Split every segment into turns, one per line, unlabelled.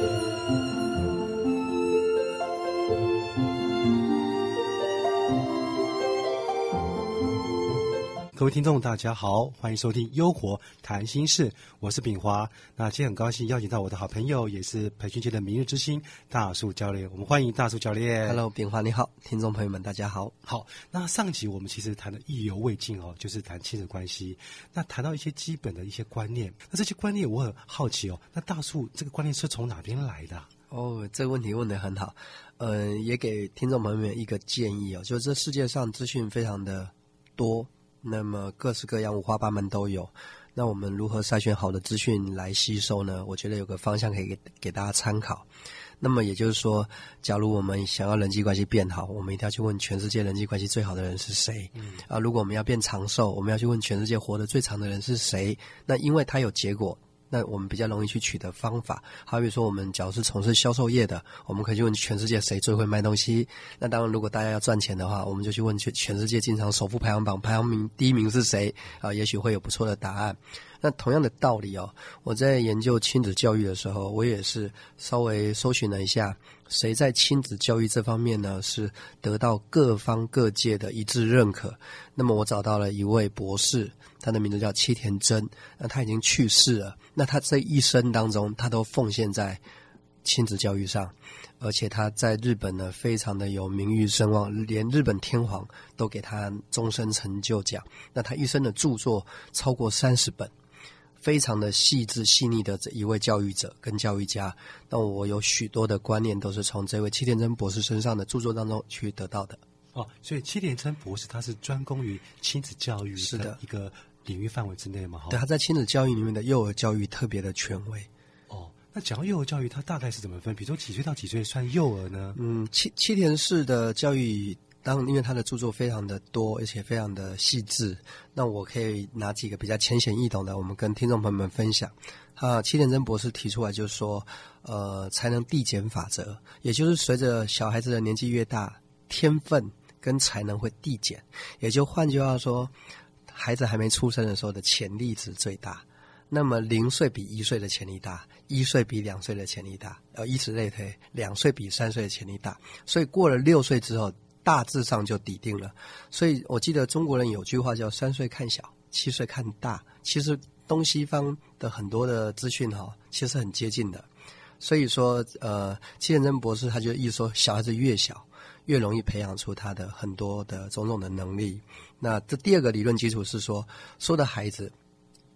Música 各位听众，大家好，欢迎收听《优活谈心事》，我是炳华。那今天很高兴邀请到我的好朋友，也是培训界的明日之星大树教练。我们欢迎大树教练。
Hello，炳华你好，听众朋友们大家好。
好，那上集我们其实谈的意犹未尽哦，就是谈亲子关系。那谈到一些基本的一些观念，那这些观念我很好奇哦。那大树这个观念是从哪边来的？
哦，这个问题问得很好。嗯，也给听众朋友们一个建议哦，就是这世界上资讯非常的多。那么各式各样、五花八门都有。那我们如何筛选好的资讯来吸收呢？我觉得有个方向可以给给大家参考。那么也就是说，假如我们想要人际关系变好，我们一定要去问全世界人际关系最好的人是谁。嗯啊，如果我们要变长寿，我们要去问全世界活得最长的人是谁。那因为他有结果。那我们比较容易去取得方法，好比说，我们假如是从事销售业的，我们可以去问全世界谁最会卖东西。那当然，如果大家要赚钱的话，我们就去问全全世界经常首富排行榜排行名第一名是谁啊？也许会有不错的答案。那同样的道理哦，我在研究亲子教育的时候，我也是稍微搜寻了一下，谁在亲子教育这方面呢是得到各方各界的一致认可。那么我找到了一位博士，他的名字叫七田真，那他已经去世了。那他这一生当中，他都奉献在亲子教育上，而且他在日本呢非常的有名誉声望，连日本天皇都给他终身成就奖。那他一生的著作超过三十本。非常的细致细腻的这一位教育者跟教育家，那我有许多的观念都是从这位七田真博士身上的著作当中去得到的。
哦，所以七田真博士他是专攻于亲子教育的一个领域范围之内嘛？
对，他在亲子教育里面的幼儿教育特别的权威。
哦，那讲到幼儿教育，他大概是怎么分？比如说几岁到几岁算幼儿呢？
嗯，七七田式的教育。当因为他的著作非常的多，而且非常的细致，那我可以拿几个比较浅显易懂的，我们跟听众朋友们分享。啊，七田真博士提出来就是说，呃，才能递减法则，也就是随着小孩子的年纪越大，天分跟才能会递减，也就换句话说，孩子还没出生的时候的潜力值最大，那么零岁比一岁的潜力大，一岁比两岁的潜力大，呃，以此类推，两岁比三岁的潜力大，所以过了六岁之后。大致上就抵定了，所以我记得中国人有句话叫“三岁看小，七岁看大”。其实东西方的很多的资讯哈，其实很接近的。所以说，呃，戚建真博士他就意思说，小孩子越小，越容易培养出他的很多的种种的能力。那这第二个理论基础是说，所有的孩子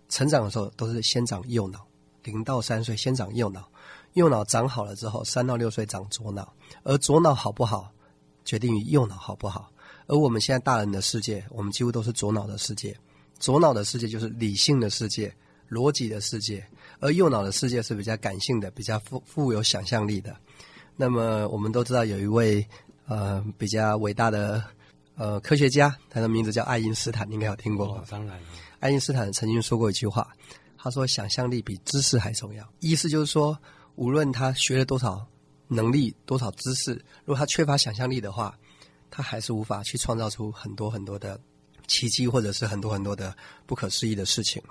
成长的时候都是先长右脑，零到三岁先长右脑，右脑长好了之后，三到六岁长左脑，而左脑好不好？决定于右脑好不好？而我们现在大人的世界，我们几乎都是左脑的世界。左脑的世界就是理性的世界、逻辑的世界，而右脑的世界是比较感性的、比较富富有想象力的。那么我们都知道有一位呃比较伟大的呃科学家，他的名字叫爱因斯坦，应该有听过。
当然了，
爱因斯坦曾经说过一句话，他说：“想象力比知识还重要。”意思就是说，无论他学了多少。能力多少知识，如果他缺乏想象力的话，他还是无法去创造出很多很多的奇迹，或者是很多很多的不可思议的事情。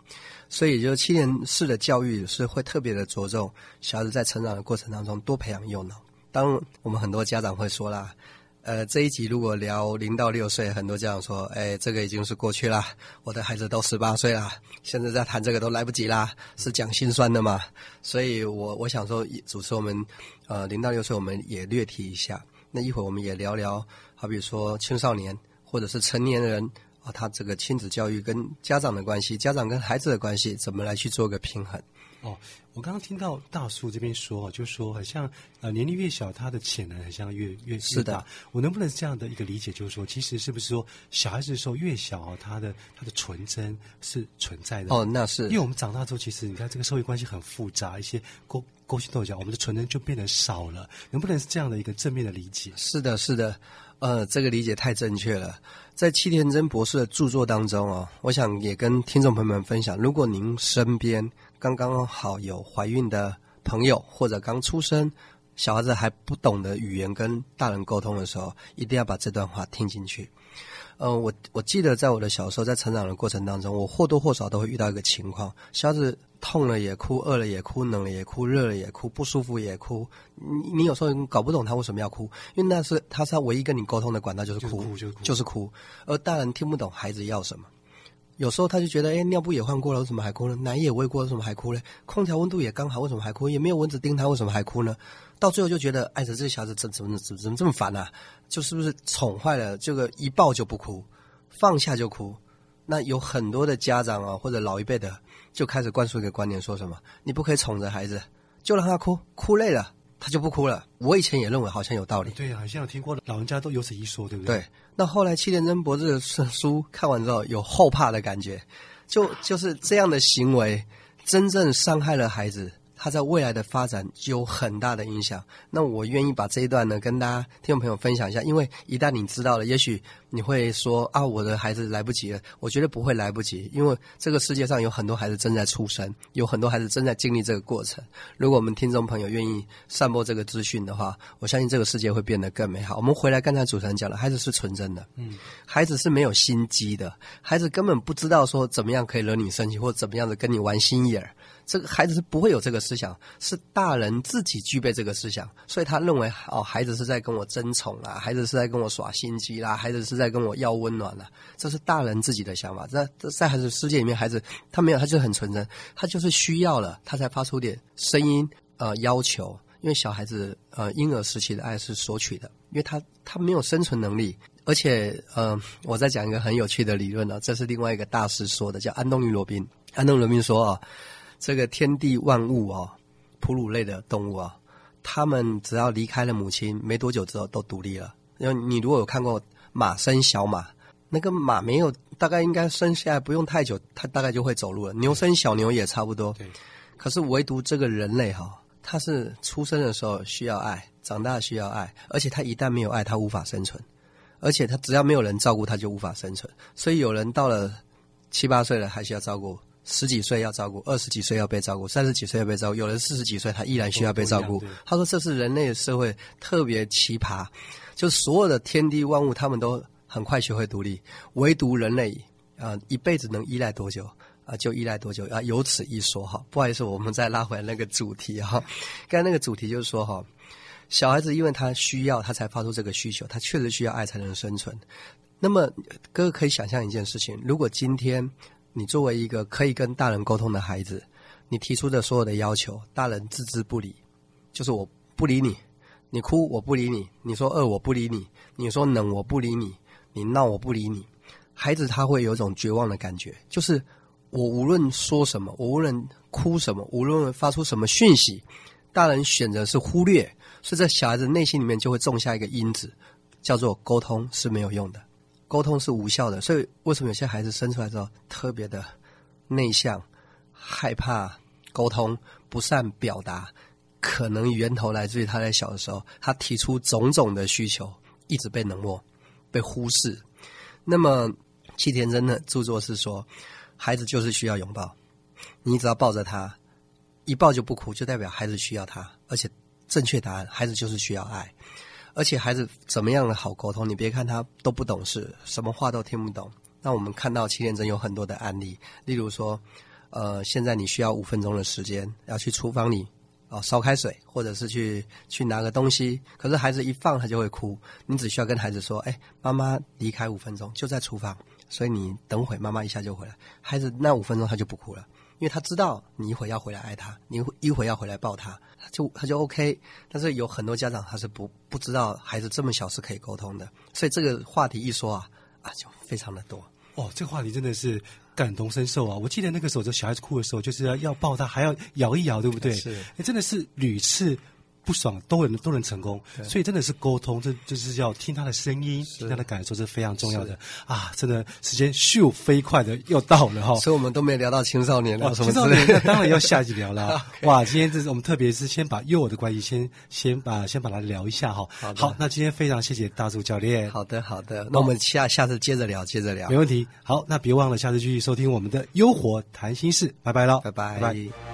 所以，就是七年式的教育是会特别的着重小孩子在成长的过程当中多培养右脑。当我们很多家长会说啦。呃，这一集如果聊零到六岁，很多家长说：“哎，这个已经是过去啦，我的孩子都十八岁啦，现在在谈这个都来不及啦，是讲心酸的嘛？”所以，我我想说，主持我们，呃，零到六岁我们也略提一下。那一会儿我们也聊聊，好比说青少年或者是成年人啊，他这个亲子教育跟家长的关系，家长跟孩子的关系，怎么来去做个平衡？
哦，我刚刚听到大叔这边说，就说好像呃年龄越小，他的潜能好像越越
是
大。我能不能这样的一个理解，就是说，其实是不是说小孩子的时候越小，他的他的纯真是存在的？
哦，那是。
因为我们长大之后，其实你看这个社会关系很复杂，一些勾勾心斗角，我们的纯真就变得少了。能不能是这样的一个正面的理解？
是的，是的，呃，这个理解太正确了。在戚田真博士的著作当中哦，我想也跟听众朋友们分享，如果您身边。刚刚好有怀孕的朋友，或者刚出生小孩子还不懂得语言跟大人沟通的时候，一定要把这段话听进去。嗯，我我记得在我的小时候，在成长的过程当中，我或多或少都会遇到一个情况：小孩子痛了也哭，饿了也哭，冷了也哭，热了也哭，不舒服也哭。你你有时候搞不懂他为什么要哭，因为那是他是他唯一跟你沟通的管道，就是哭，
就是哭
就是哭。而大人听不懂孩子要什么，有时候他就觉得，哎，尿布也换过了，为什么还哭呢？奶也喂过了，为什么还哭呢？空调温度也刚好，为什么还哭？也没有蚊子叮他，为什么还哭呢？到最后就觉得，哎，这这小子怎怎么怎么怎么这么烦啊？就是不是宠坏了？这个一抱就不哭，放下就哭。那有很多的家长啊，或者老一辈的，就开始灌输一个观念，说什么你不可以宠着孩子，就让他哭，哭累了他就不哭了。我以前也认为好像有道理，
对，好像有听过老人家都有此一说，对不对？
对。那后来七田真博士的书看完之后，有后怕的感觉，就就是这样的行为，真正伤害了孩子。他在未来的发展有很大的影响。那我愿意把这一段呢跟大家听众朋友分享一下，因为一旦你知道了，也许你会说啊，我的孩子来不及了。我觉得不会来不及，因为这个世界上有很多孩子正在出生，有很多孩子正在经历这个过程。如果我们听众朋友愿意散播这个资讯的话，我相信这个世界会变得更美好。我们回来刚才主持人讲了，孩子是纯真的，嗯，孩子是没有心机的，孩子根本不知道说怎么样可以惹你生气，或怎么样的跟你玩心眼儿。这个孩子是不会有这个思想，是大人自己具备这个思想，所以他认为哦，孩子是在跟我争宠啦，孩子是在跟我耍心机啦，孩子是在在跟我要温暖了，这是大人自己的想法。在在孩子世界里面，孩子他没有，他就很纯真，他就是需要了，他才发出点声音呃要求。因为小孩子呃婴儿时期的爱是索取的，因为他他没有生存能力，而且呃我在讲一个很有趣的理论呢，这是另外一个大师说的，叫安东尼罗宾。安东尼罗宾说啊。这个天地万物啊，哺乳类的动物啊，他们只要离开了母亲，没多久之后都独立了。因为你如果有看过马生小马，那个马没有大概应该生下来不用太久，它大概就会走路了。牛生小牛也差不多。
对。
可是唯独这个人类哈，他是出生的时候需要爱，长大需要爱，而且他一旦没有爱，他无法生存。而且他只要没有人照顾，他就无法生存。所以有人到了七八岁了，还需要照顾。十几岁要照顾，二十几岁要被照顾，三十几岁要被照顾，有人四十几岁他依然需要被照顾。他说这是人类的社会特别奇葩，就所有的天地万物他们都很快学会独立，唯独人类啊一辈子能依赖多久啊就依赖多久啊由此一说哈。不好意思，我们再拉回来那个主题哈。刚才那个主题就是说哈，小孩子因为他需要他才发出这个需求，他确实需要爱才能生存。那么哥哥可以想象一件事情，如果今天。你作为一个可以跟大人沟通的孩子，你提出的所有的要求，大人置之不理，就是我不理你，你哭我不理你，你说饿我不理你，你说冷我不理你，你闹我不理你，孩子他会有一种绝望的感觉，就是我无论说什么，我无论哭什么，无论发出什么讯息，大人选择是忽略，所以在小孩子内心里面就会种下一个因子，叫做沟通是没有用的。沟通是无效的，所以为什么有些孩子生出来之后特别的内向、害怕沟通、不善表达？可能源头来自于他在小的时候，他提出种种的需求，一直被冷漠、被忽视。那么，七田真的著作是说，孩子就是需要拥抱，你只要抱着他，一抱就不哭，就代表孩子需要他，而且正确答案，孩子就是需要爱。而且孩子怎么样的好沟通？你别看他都不懂事，什么话都听不懂。那我们看到七田真有很多的案例，例如说，呃，现在你需要五分钟的时间，要去厨房里哦烧开水，或者是去去拿个东西，可是孩子一放他就会哭。你只需要跟孩子说：“哎，妈妈离开五分钟，就在厨房，所以你等会妈妈一下就回来。”孩子那五分钟他就不哭了。因为他知道你一会要回来爱他，你一会要回来抱他，他就他就 OK。但是有很多家长他是不不知道孩子这么小是可以沟通的，所以这个话题一说啊啊就非常的多。
哦，这个话题真的是感同身受啊！我记得那个时候，就小孩子哭的时候，就是要要抱他，还要摇一摇，对不对？
是，
真的是屡次。不爽都能都能成功，所以真的是沟通，这就是要听他的声音，听他的感受是非常重要的。啊！真的时间咻飞快的又到了哈，
所以我们都没聊到青少年了，
青少年当然要下集聊了。哇，今天这是我们特别是先把幼儿的关系先先把先把它聊一下哈。好，那今天非常谢谢大柱教练。
好的，好的，那我们下下次接着聊，接着聊，
没问题。好，那别忘了下次继续收听我们的优活谈心事，拜拜了，
拜拜。